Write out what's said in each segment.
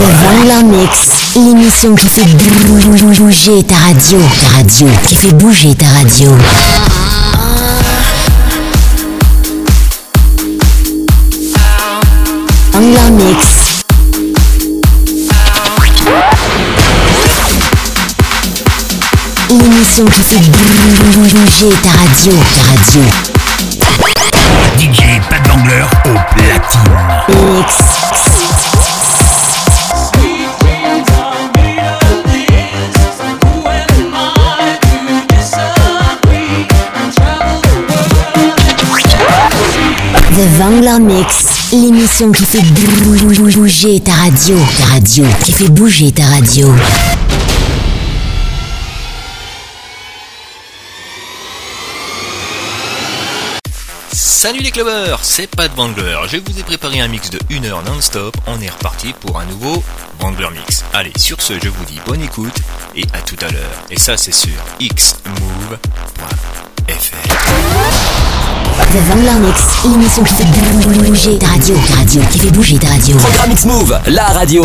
Mix, l'émission qui fait bouger ta radio. Ta radio, qui fait bouger ta radio. Mix. L'émission qui fait bouger ta radio. Ta radio. DJ Pat Bangler au platine. Mix. Vangler Mix, l'émission qui fait bouger ta radio. Ta radio, qui fait bouger ta radio. Salut les clubbers, c'est Pat Bangler. Je vous ai préparé un mix de 1 heure non-stop. On est reparti pour un nouveau Bangler Mix. Allez, sur ce, je vous dis bonne écoute et à tout à l'heure. Et ça, c'est sur xmove.fr. The Vangler Mix, l'émission qui fait bouger ta radio. Radio, qui fait bouger ta radio. Programme X-Move, la radio.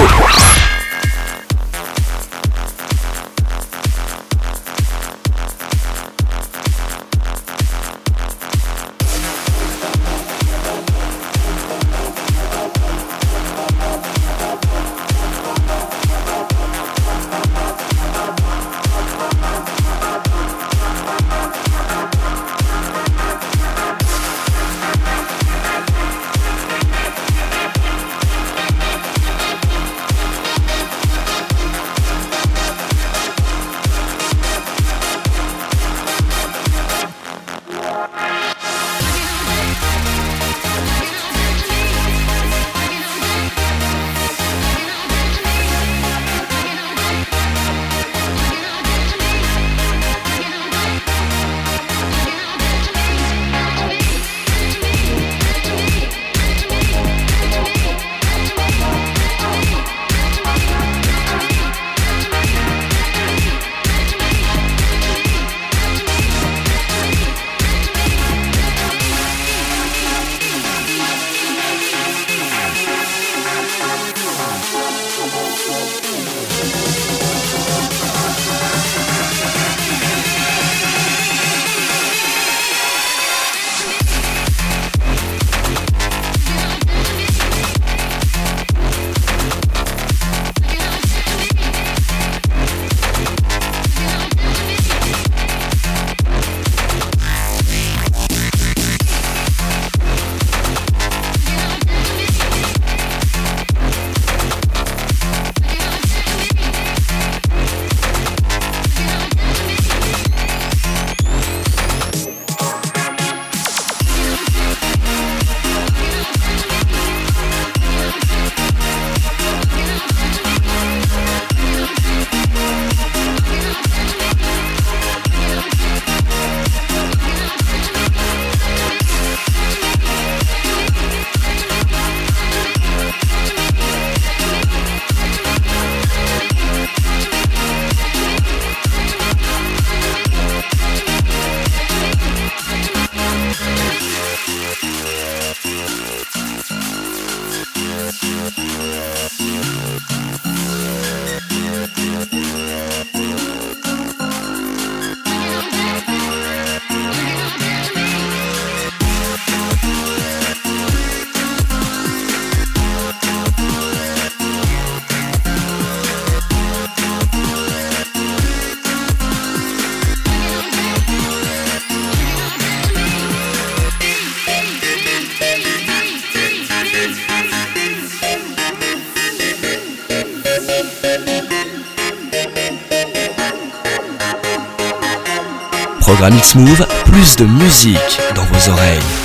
Programme X-Move, plus de musique dans vos oreilles.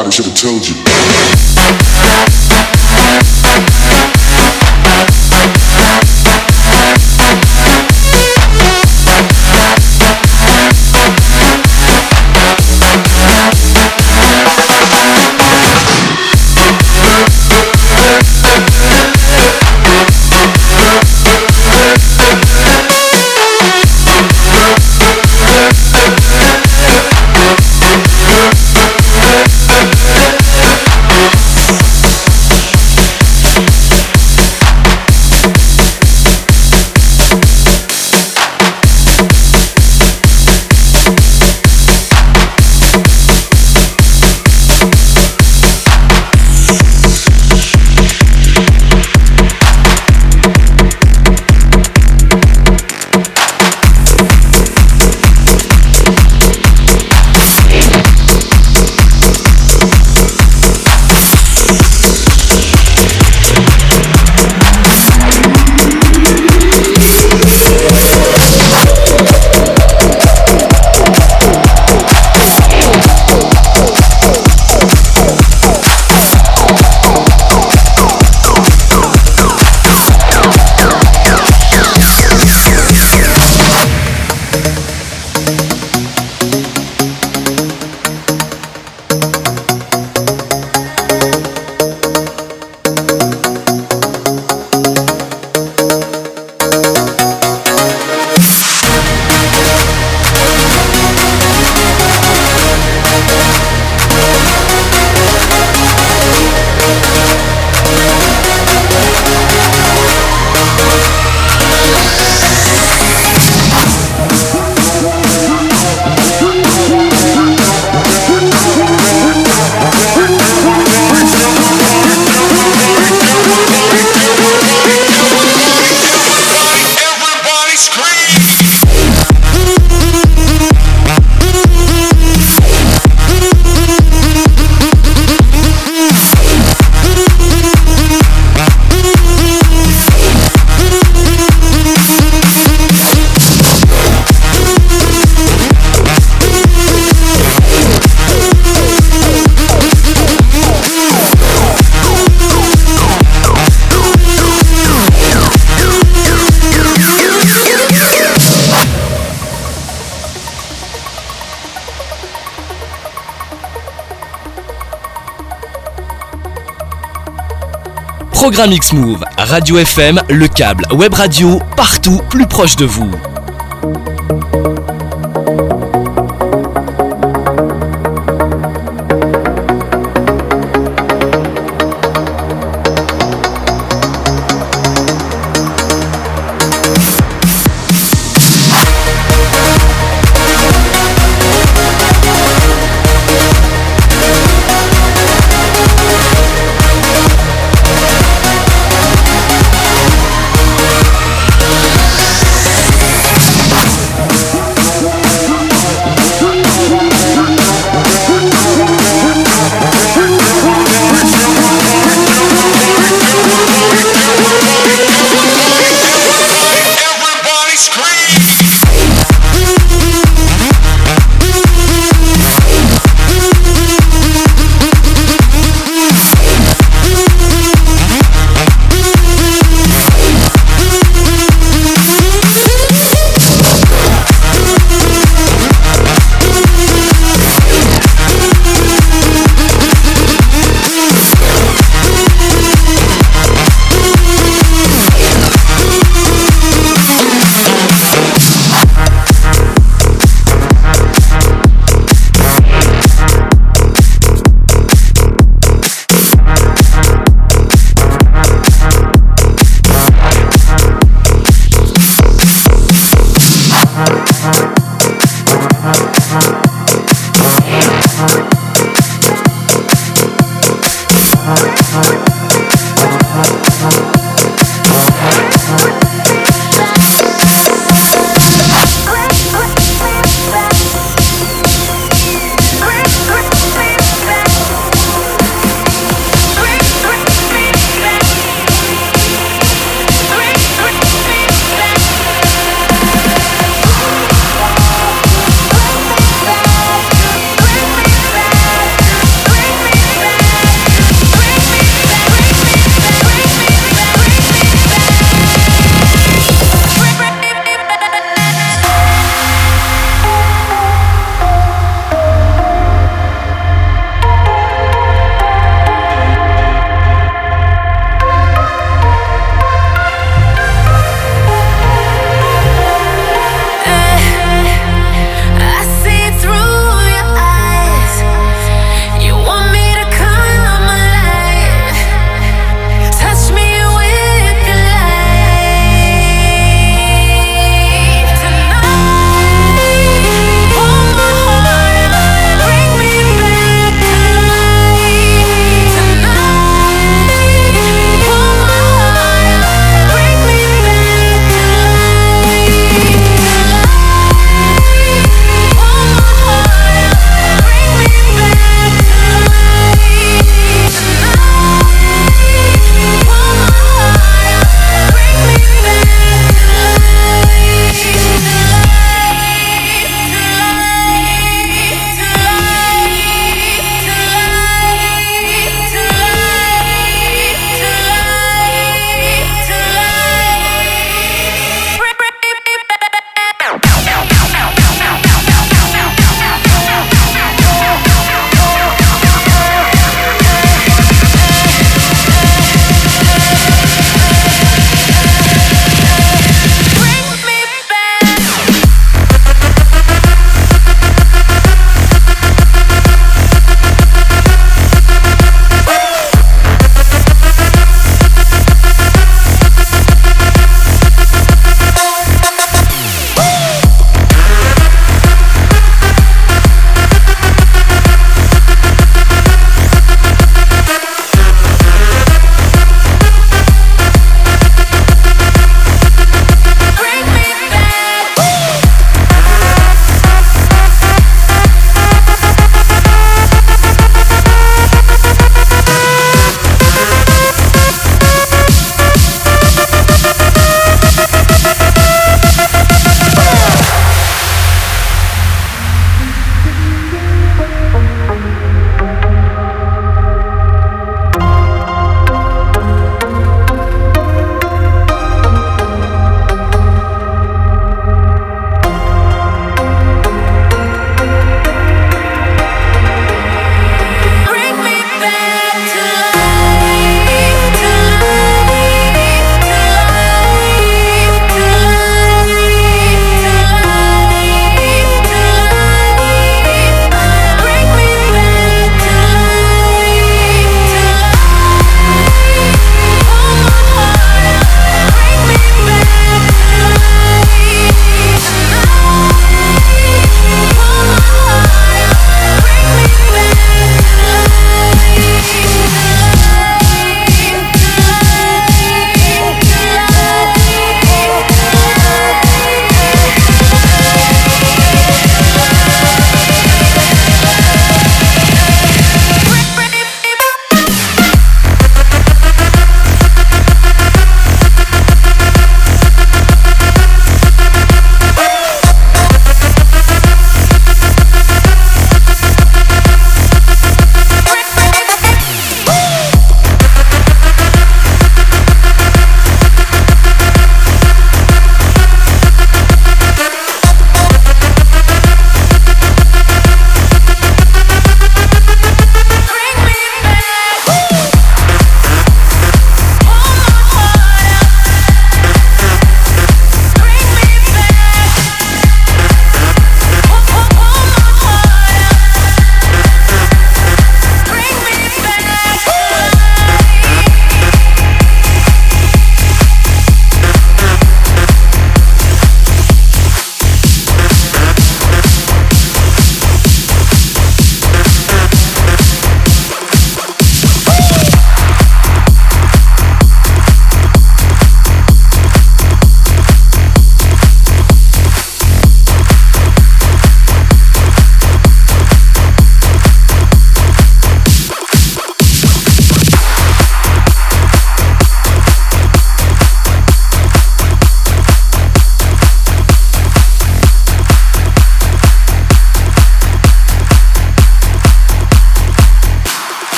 Somebody should have told you. Programme X-Move, Radio FM, le câble, web radio, partout, plus proche de vous.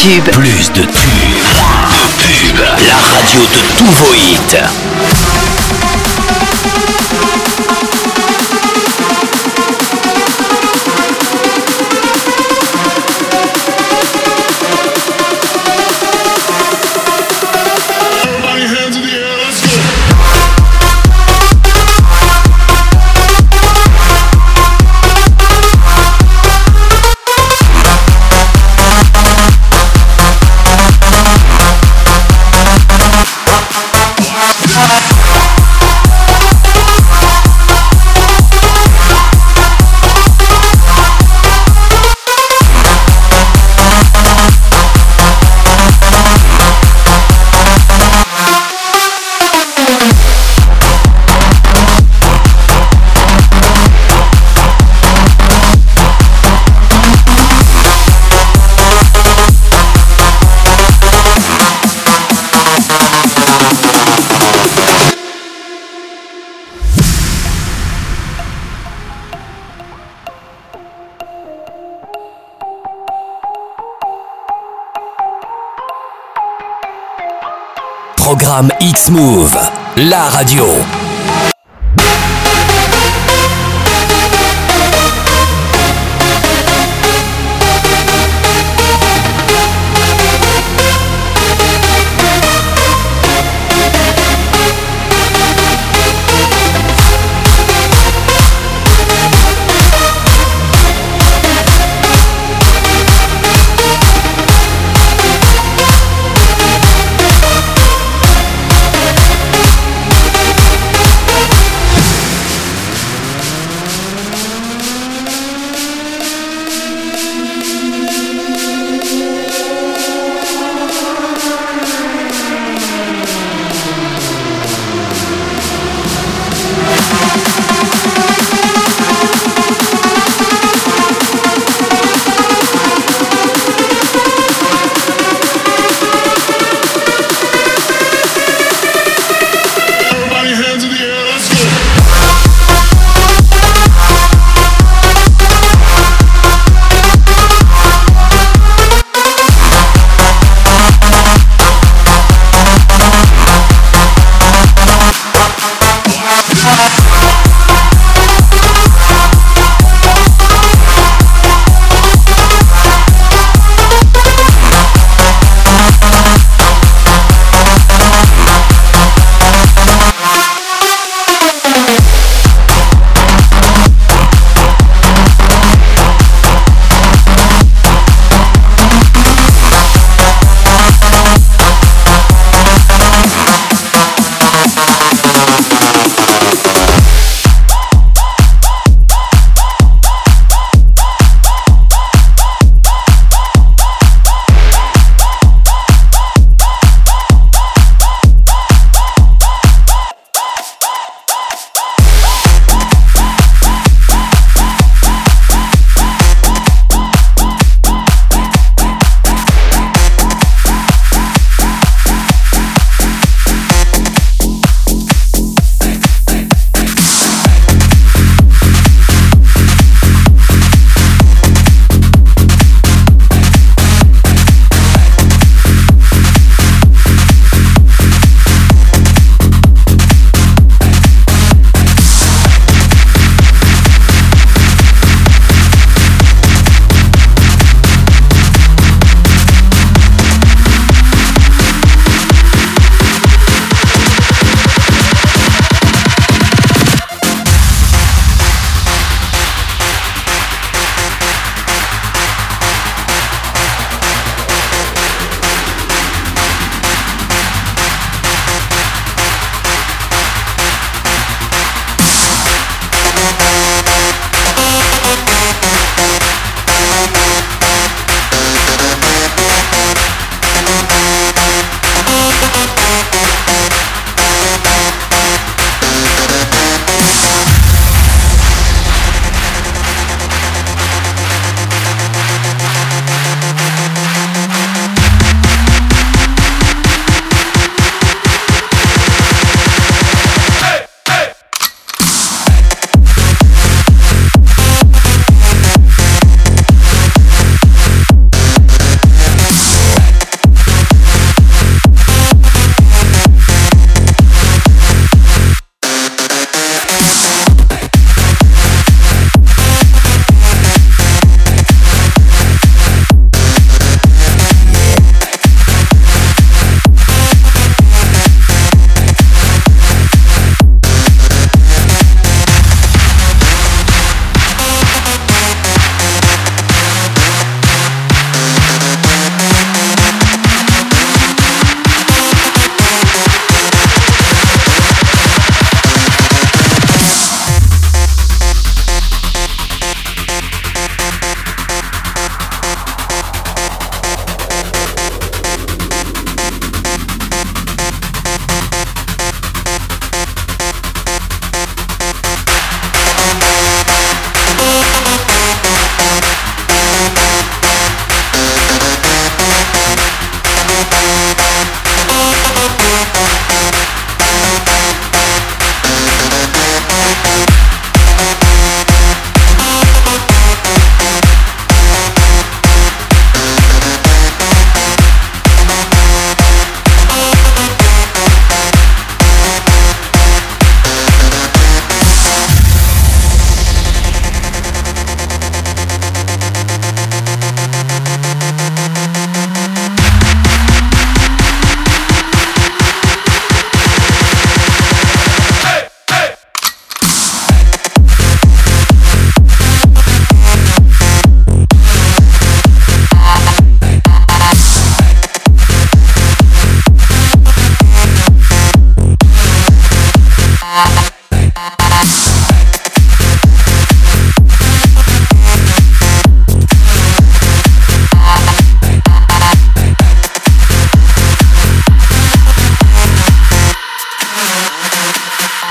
Plus de tubes. De pubs. La radio de tous vos hits. La radio.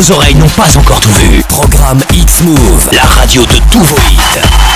Vos oreilles n'ont pas encore tout vu. Programme X-Move, la radio de tous vos hits.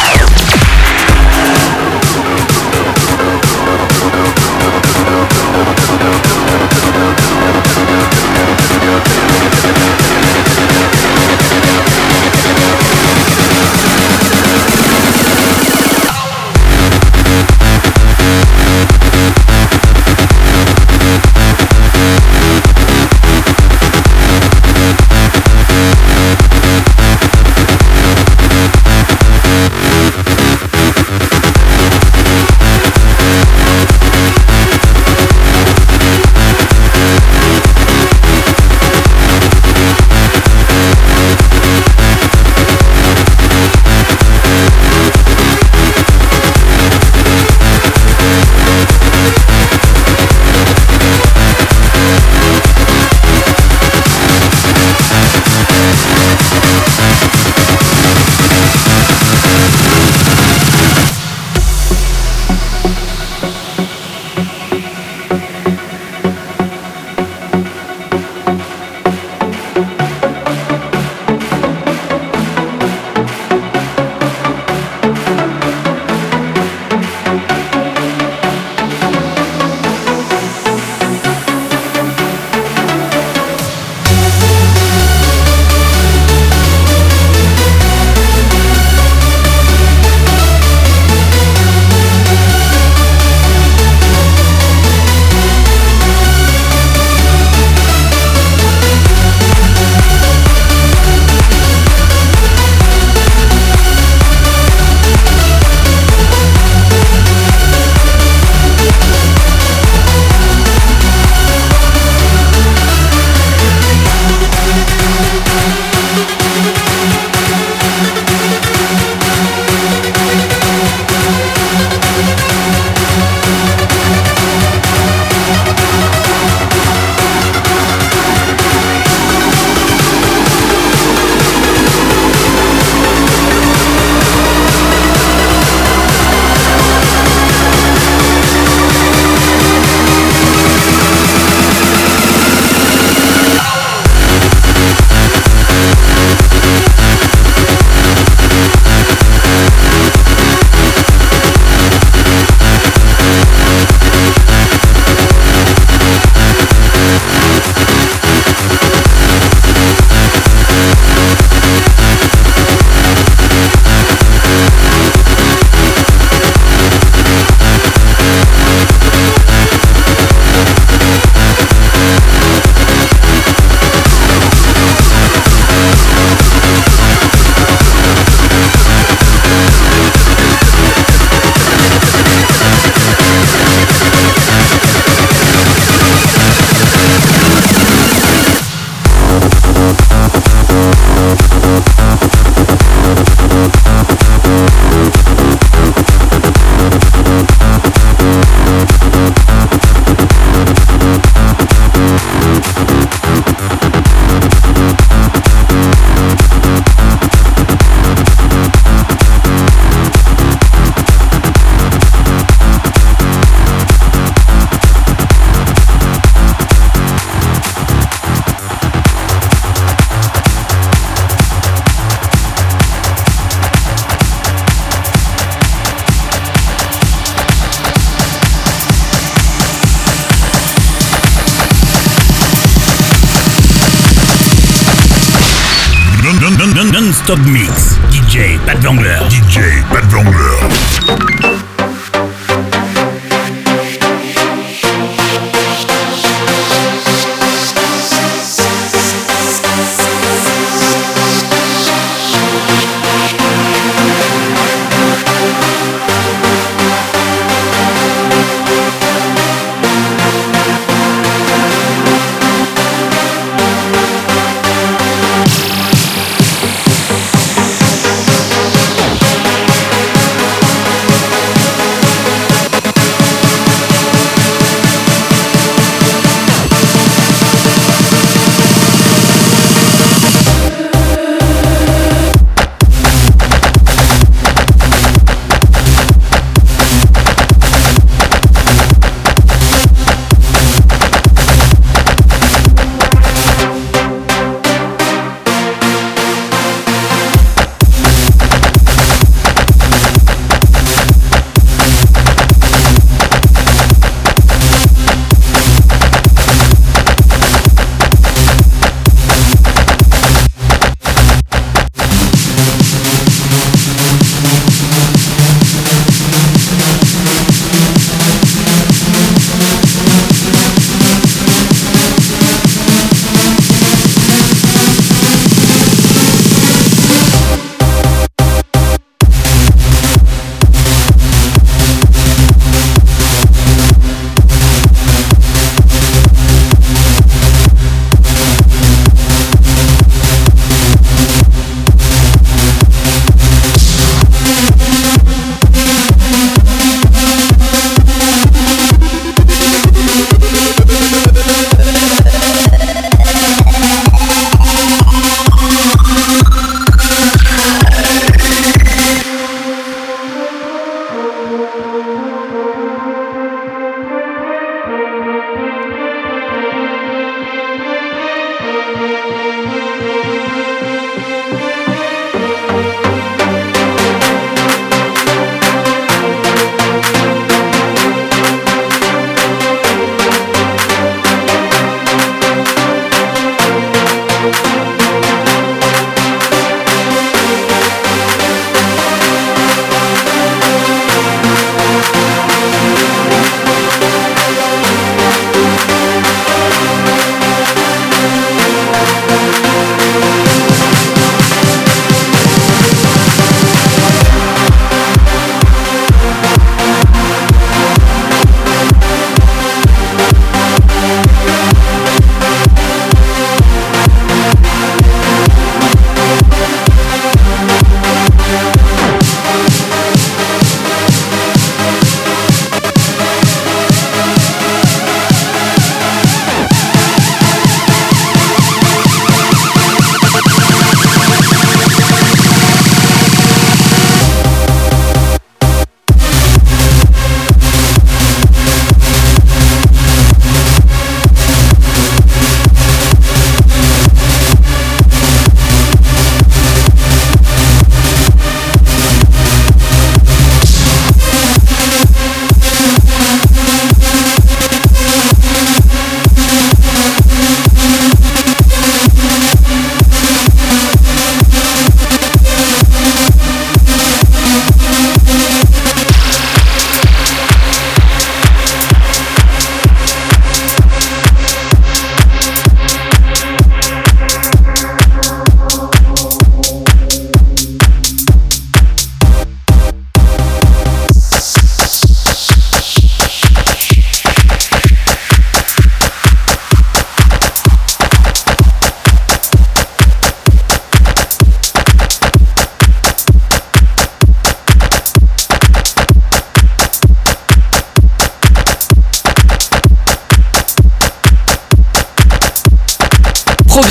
Mix.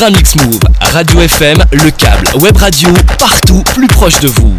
Programme X-Move, Radio FM, le câble, web radio, partout, plus proche de vous.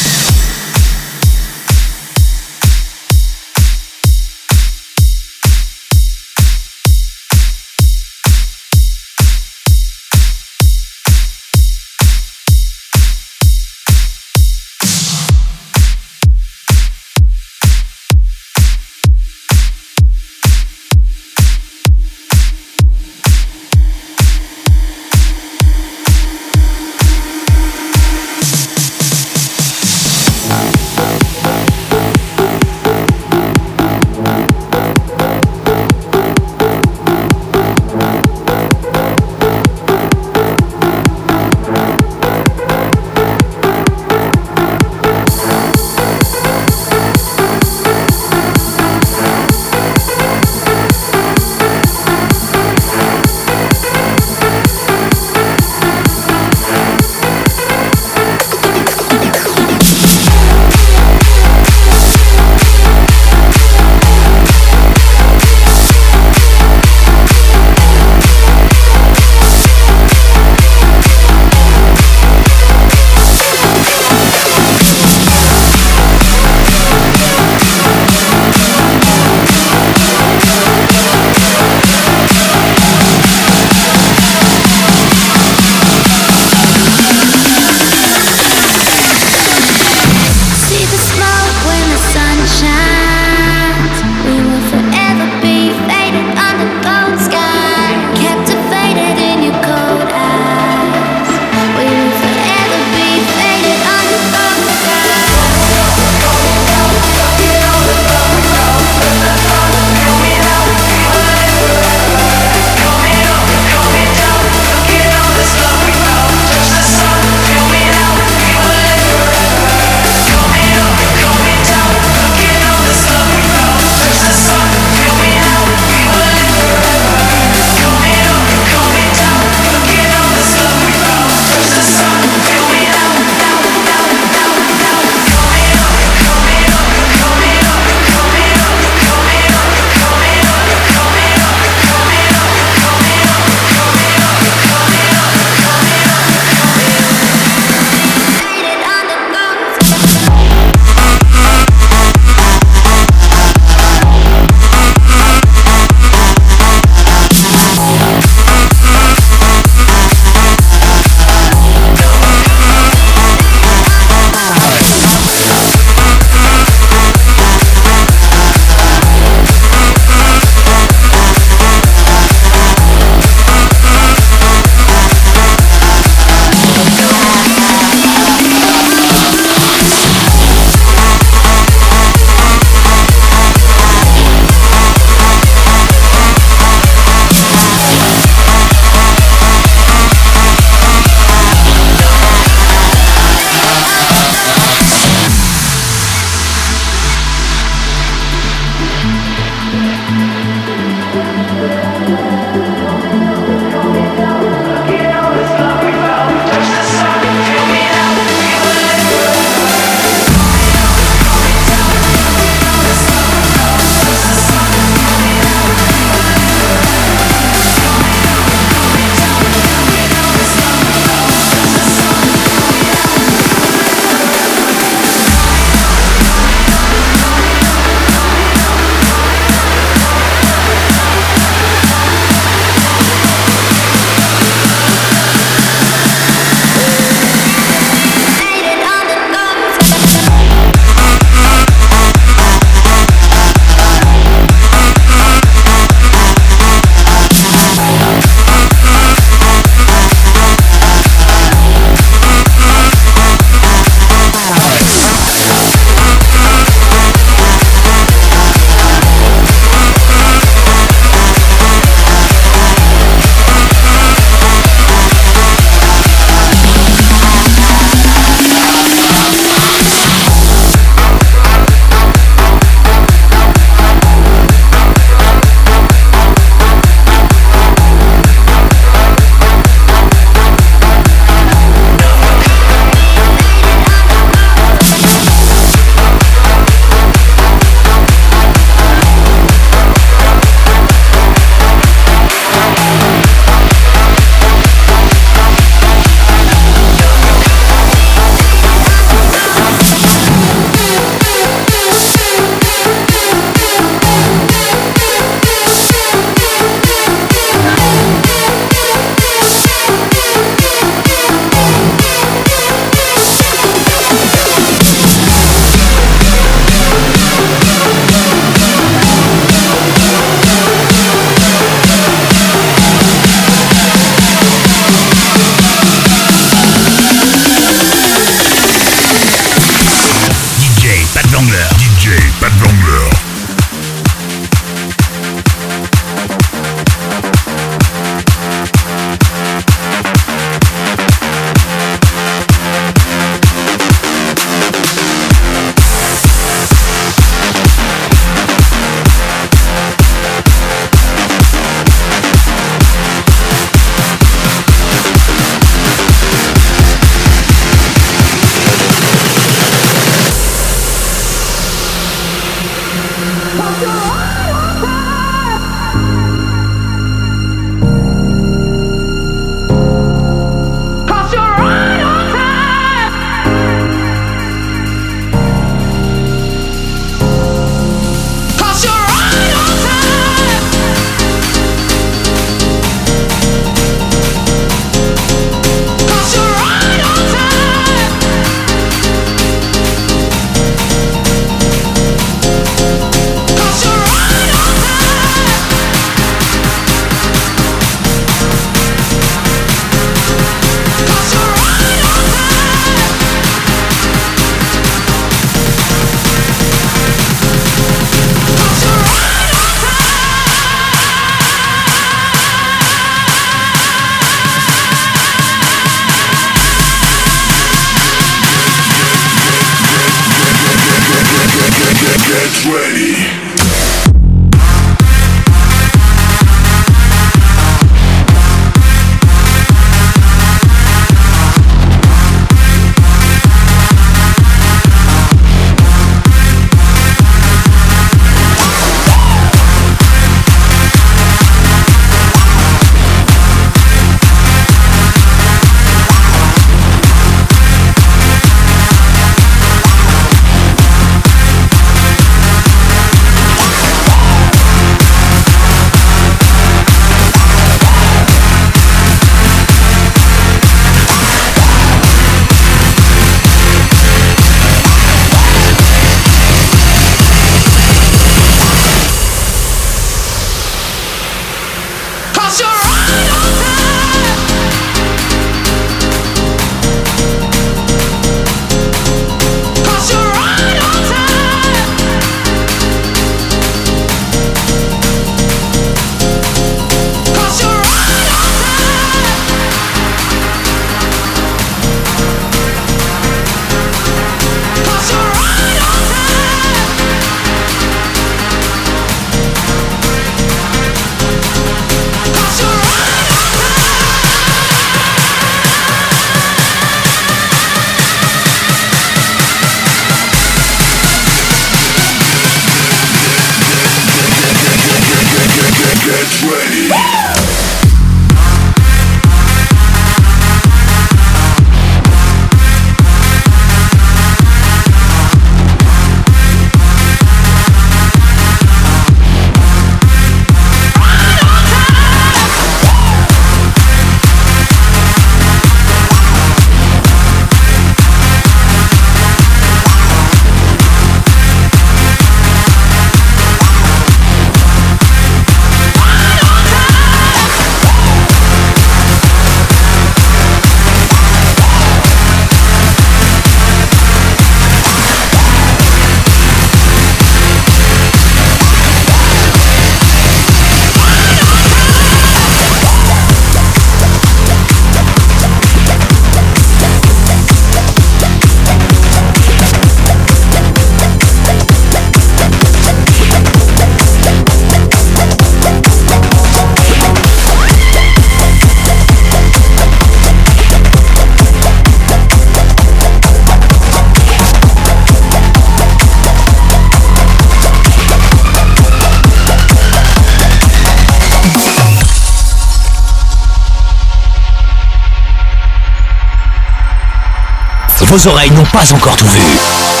Vos oreilles n'ont pas encore tout vu.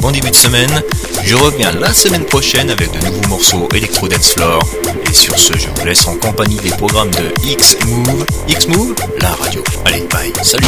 Bon début de semaine. Je reviens la semaine prochaine avec de nouveaux morceaux Electro Dance Floor. Et sur ce, je vous laisse en compagnie des programmes de X-Move. X-Move, la radio. Allez, bye, salut